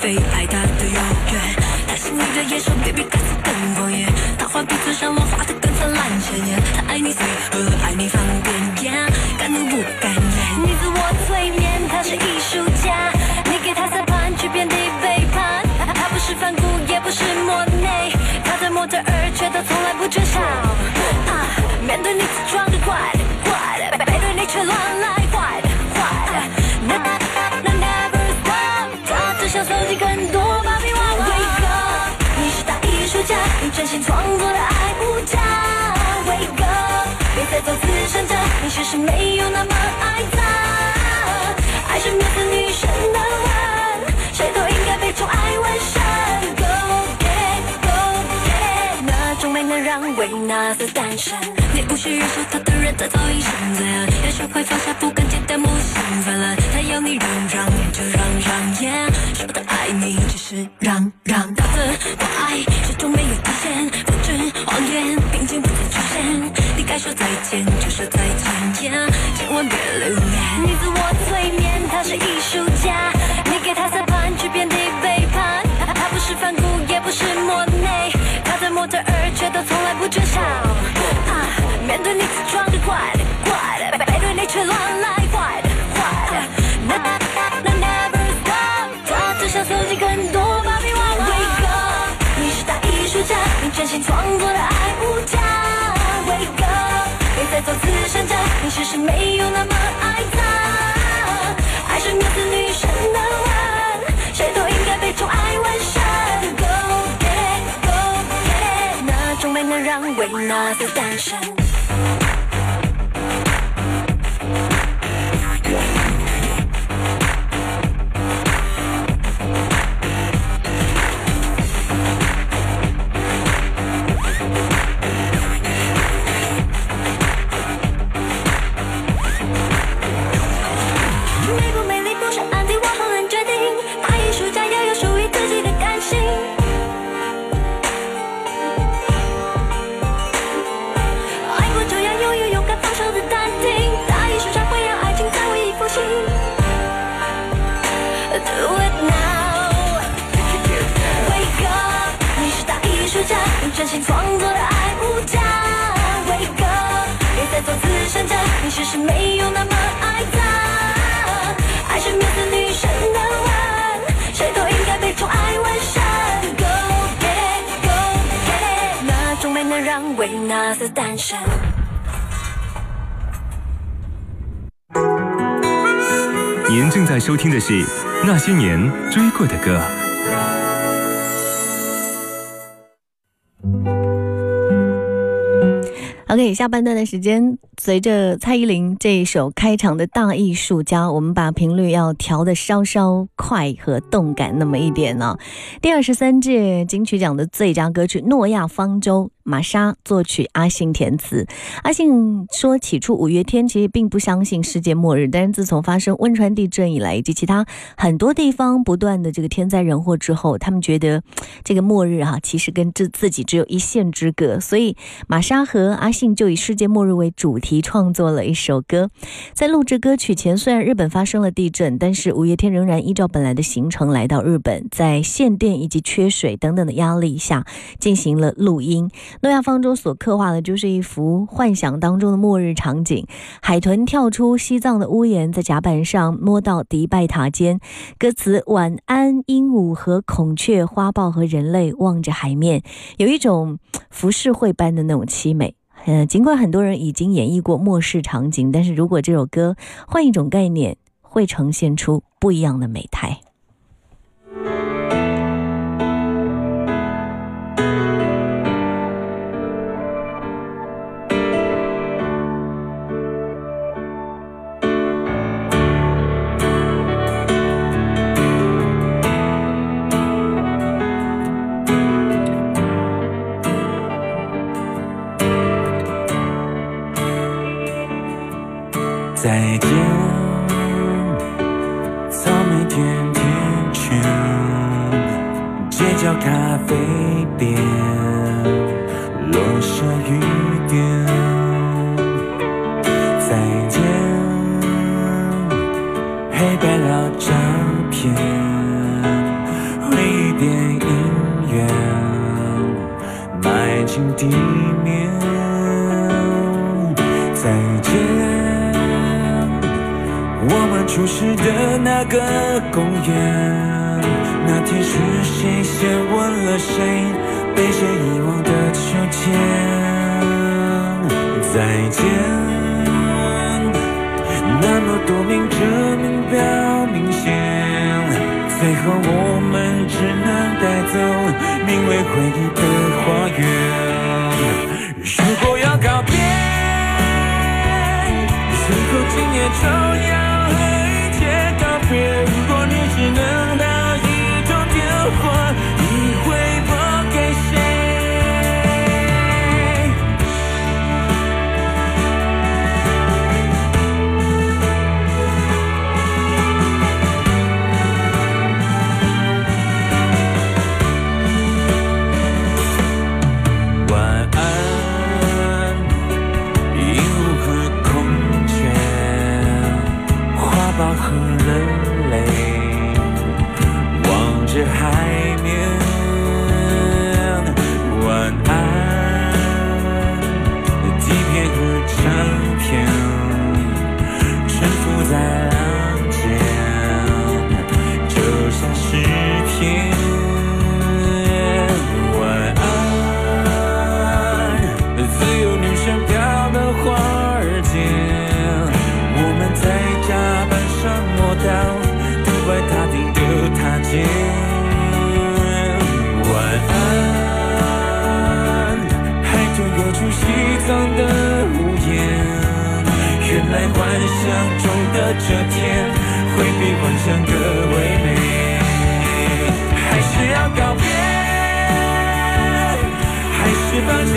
飞，爱他的永远。他心里的野兽比彼此更狂野。他画鼻子上我画的更灿烂鲜艳。他爱你随和，爱你方便没有那么爱他。爱是面对女神的吻，谁都应该被宠爱完善。Go get go get，那种美能让维纳斯诞生。你不是忍受他的人，他早已生在岸。要学会放下，不敢见的母性泛滥。他要你让让，你就让让，yeah。说他爱你，只是让让。他的关爱始终没有底线，复制谎言，并肩不再出现。该说再见就说再见。千万别留恋。你自我催眠，他是艺术家。你给他三盘，却遍地背叛。他不是梵谷，也不是莫内，他在模特儿，却都从来不缺少。啊，面对你自装的怪的怪的，背对你却乱来坏的坏的。never stop，他只想搜集更多芭比娃娃。Wake up，你是大艺术家，你真心创作的爱其实没有那么爱他。爱是面对女神的吻，谁都应该被宠爱纹身。Go get go get，那种美能让维纳斯诞生。真心创作的爱无价。Wake up，别再做慈善家，你其实没有那么爱他。爱是面对女神的吻，谁都应该被宠爱完善。Go get go get，那种美能让维纳斯诞生。您正在收听的是《那些年追过的歌》。OK，下半段的时间，随着蔡依林这一首开场的大艺术家，我们把频率要调的稍稍快和动感那么一点呢、第二十三届金曲奖的最佳歌曲《诺亚方舟》，玛莎作曲，阿信填词。阿信说，起初五月天其实并不相信世界末日，但是自从发生汶川地震以来，以及其他很多地方不断的这个天灾人祸之后，他们觉得这个末日哈、其实跟自自己只有一线之隔，所以玛莎和阿信。就以世界末日为主题创作了一首歌。在录制歌曲前，虽然日本发生了地震，但是五月天仍然依照本来的行程来到日本，在限电以及缺水等等的压力下进行了录音。诺亚方舟所刻画的就是一幅幻想当中的末日场景：海豚跳出西藏的屋檐，在甲板上摸到迪拜塔尖。歌词“晚安，鹦鹉和孔雀，花豹和人类望着海面”，有一种浮世绘般的那种凄美。嗯，尽管很多人已经演绎过末世场景，但是如果这首歌换一种概念，会呈现出不一样的美态。再见，草莓甜甜圈，街角咖啡店，落下雨点。再见，黑白老照片，回忆电影院，埋进地我们初识的那个公园，那天是谁先吻了谁，被谁遗忘的秋天。再见，那么多明着明表明显，最后我们只能带走名为回忆的花园。如果要告别。最后今夜就要想中的这天，会比幻想更唯美。还是要告别，还是放弃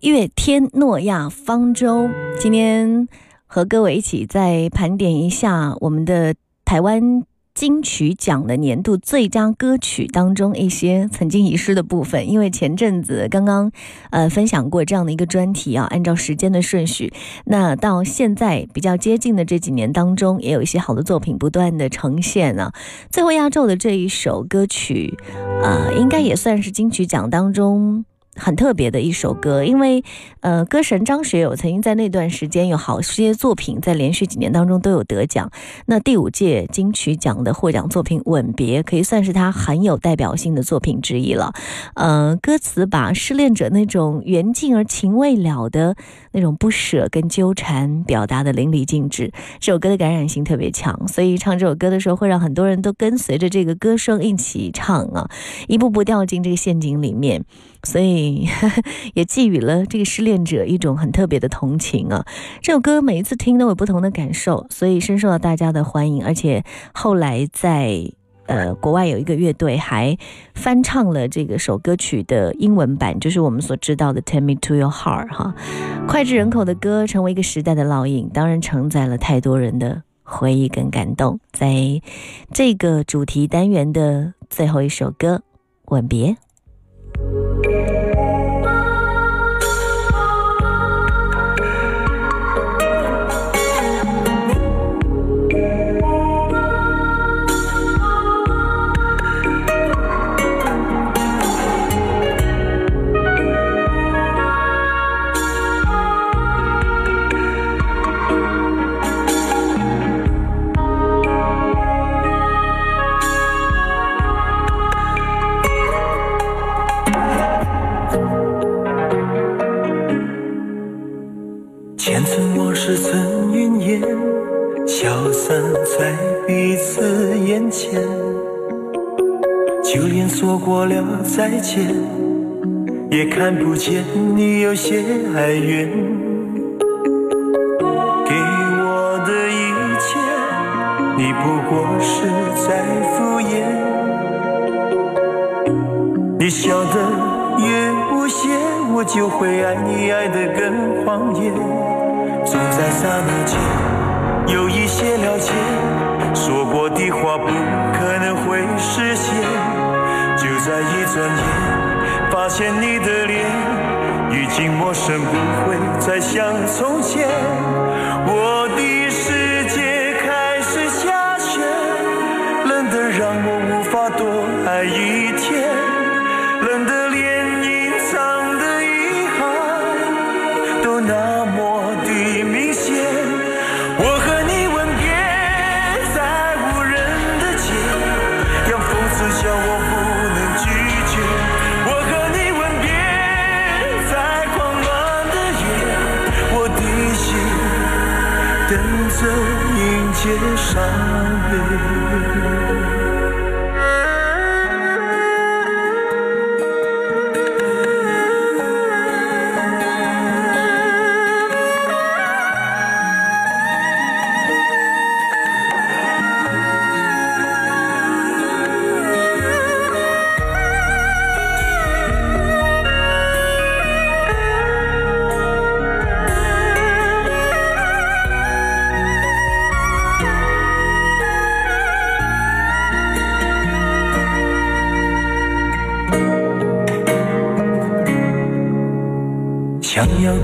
月天诺亚方舟。今天和各位一起再盘点一下我们的台湾。金曲奖的年度最佳歌曲当中一些曾经遗失的部分，因为前阵子刚刚呃分享过这样的一个专题啊，按照时间的顺序，那到现在比较接近的这几年当中，也有一些好的作品不断的呈现啊。最后压轴的这一首歌曲，呃，应该也算是金曲奖当中。很特别的一首歌，因为，呃，歌神张学友曾经在那段时间有好些作品，在连续几年当中都有得奖。那第五届金曲奖的获奖作品《吻别》可以算是他很有代表性的作品之一了。呃，歌词把失恋者那种缘尽而情未了的那种不舍跟纠缠表达的淋漓尽致。这首歌的感染性特别强，所以唱这首歌的时候会让很多人都跟随着这个歌声一起唱啊，一步步掉进这个陷阱里面。所以 也寄予了这个失恋者一种很特别的同情啊！这首歌每一次听都有不同的感受，所以深受到大家的欢迎。而且后来在呃国外有一个乐队还翻唱了这个首歌曲的英文版，就是我们所知道的《Take Me to Your Heart》哈，脍炙人口的歌，成为一个时代的烙印，当然承载了太多人的回忆跟感动。在这个主题单元的最后一首歌《吻别》。再见，也看不见你有些哀怨。给我的一切，你不过是在敷衍。你笑得越无邪，我就会爱你爱得更狂野。总在刹那间有一些了解，说过的话不在一转眼，发现你的脸已经陌生，不会再像从前。我的着迎接伤悲。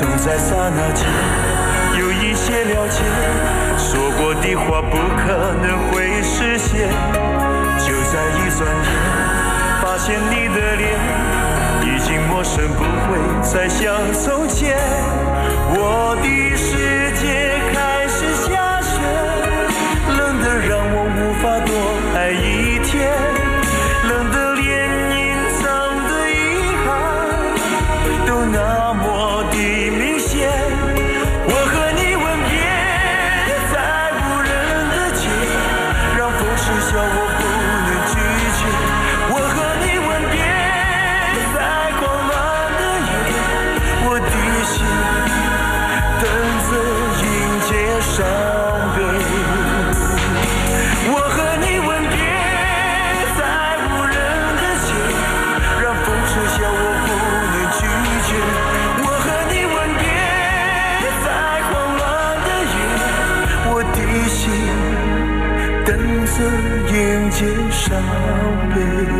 总在刹那间有一些了解，说过的话不可能会实现。就在一转眼，发现你的脸已经陌生，不会再像从前。我的的眼界伤悲。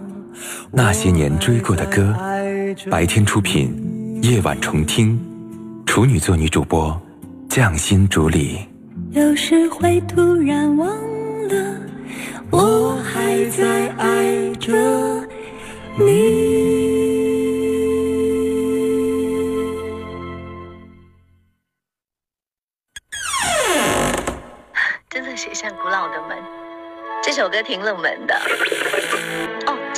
那些年追过的歌，白天出品，夜晚重听，处女座女主播，匠心主理。有时会突然忘了，我还在爱着你。真的写向古老的门。这首歌挺冷门的。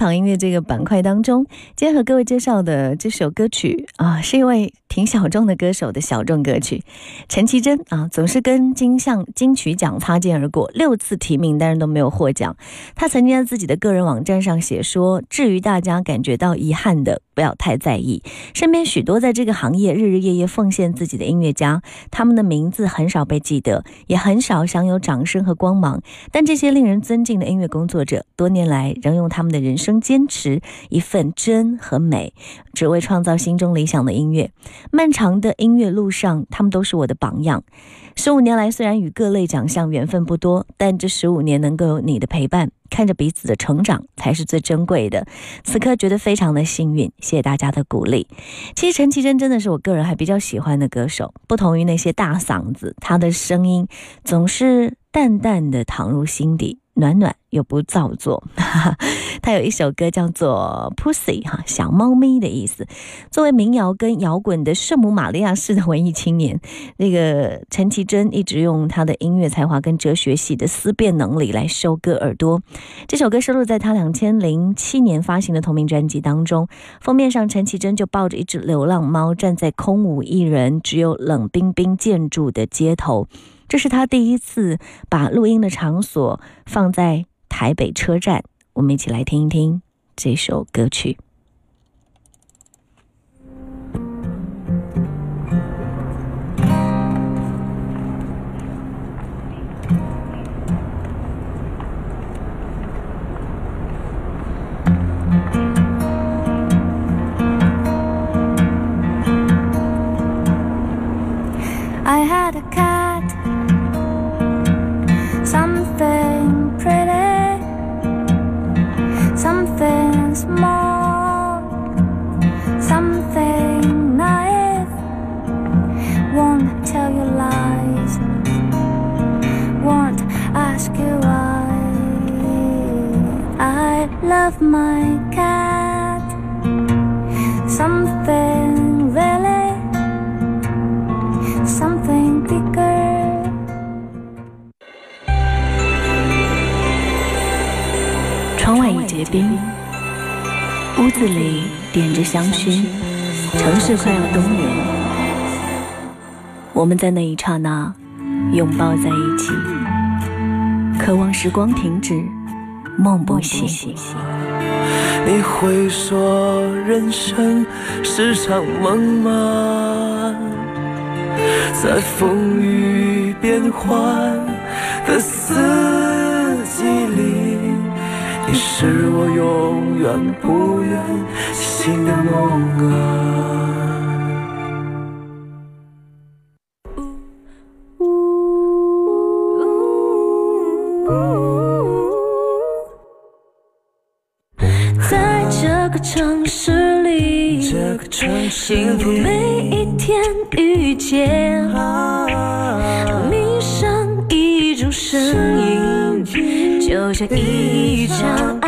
藏音乐这个板块当中。今天和各位介绍的这首歌曲啊，是一位挺小众的歌手的小众歌曲，陈绮贞啊，总是跟金像金曲奖擦肩而过，六次提名但是都没有获奖。他曾经在自己的个人网站上写说：“至于大家感觉到遗憾的，不要太在意。身边许多在这个行业日日夜夜奉献自己的音乐家，他们的名字很少被记得，也很少享有掌声和光芒。但这些令人尊敬的音乐工作者，多年来仍用他们的人生坚持一份真和美，只为创造心中理想的音乐。漫长的音乐路上，他们都是我的榜样。十五年来，虽然与各类奖项缘分不多，但这十五年能够有你的陪伴，看着彼此的成长，才是最珍贵的。此刻觉得非常的幸运，谢谢大家的鼓励。其实陈绮贞真的是我个人还比较喜欢的歌手，不同于那些大嗓子，她的声音总是淡淡的淌入心底。暖暖又不造作，他有一首歌叫做《Pussy》哈，小猫咪的意思。作为民谣跟摇滚的圣母玛利亚式的文艺青年，那个陈绮贞一直用她的音乐才华跟哲学系的思辨能力来收割耳朵。这首歌收录在她两千零七年发行的同名专辑当中，封面上陈绮贞就抱着一只流浪猫，站在空无一人、只有冷冰冰建筑的街头。这是他第一次把录音的场所放在台北车站，我们一起来听一听这首歌曲。结冰，屋子里点着香薰，城市快要冬眠。我们在那一刹那拥抱在一起，渴望时光停止，梦不醒。你会说人生是场梦吗？在风雨变幻的四季里，你是我永远不愿醒的梦啊。在这个城市里，这个城市幸福每一天遇见，这，一场。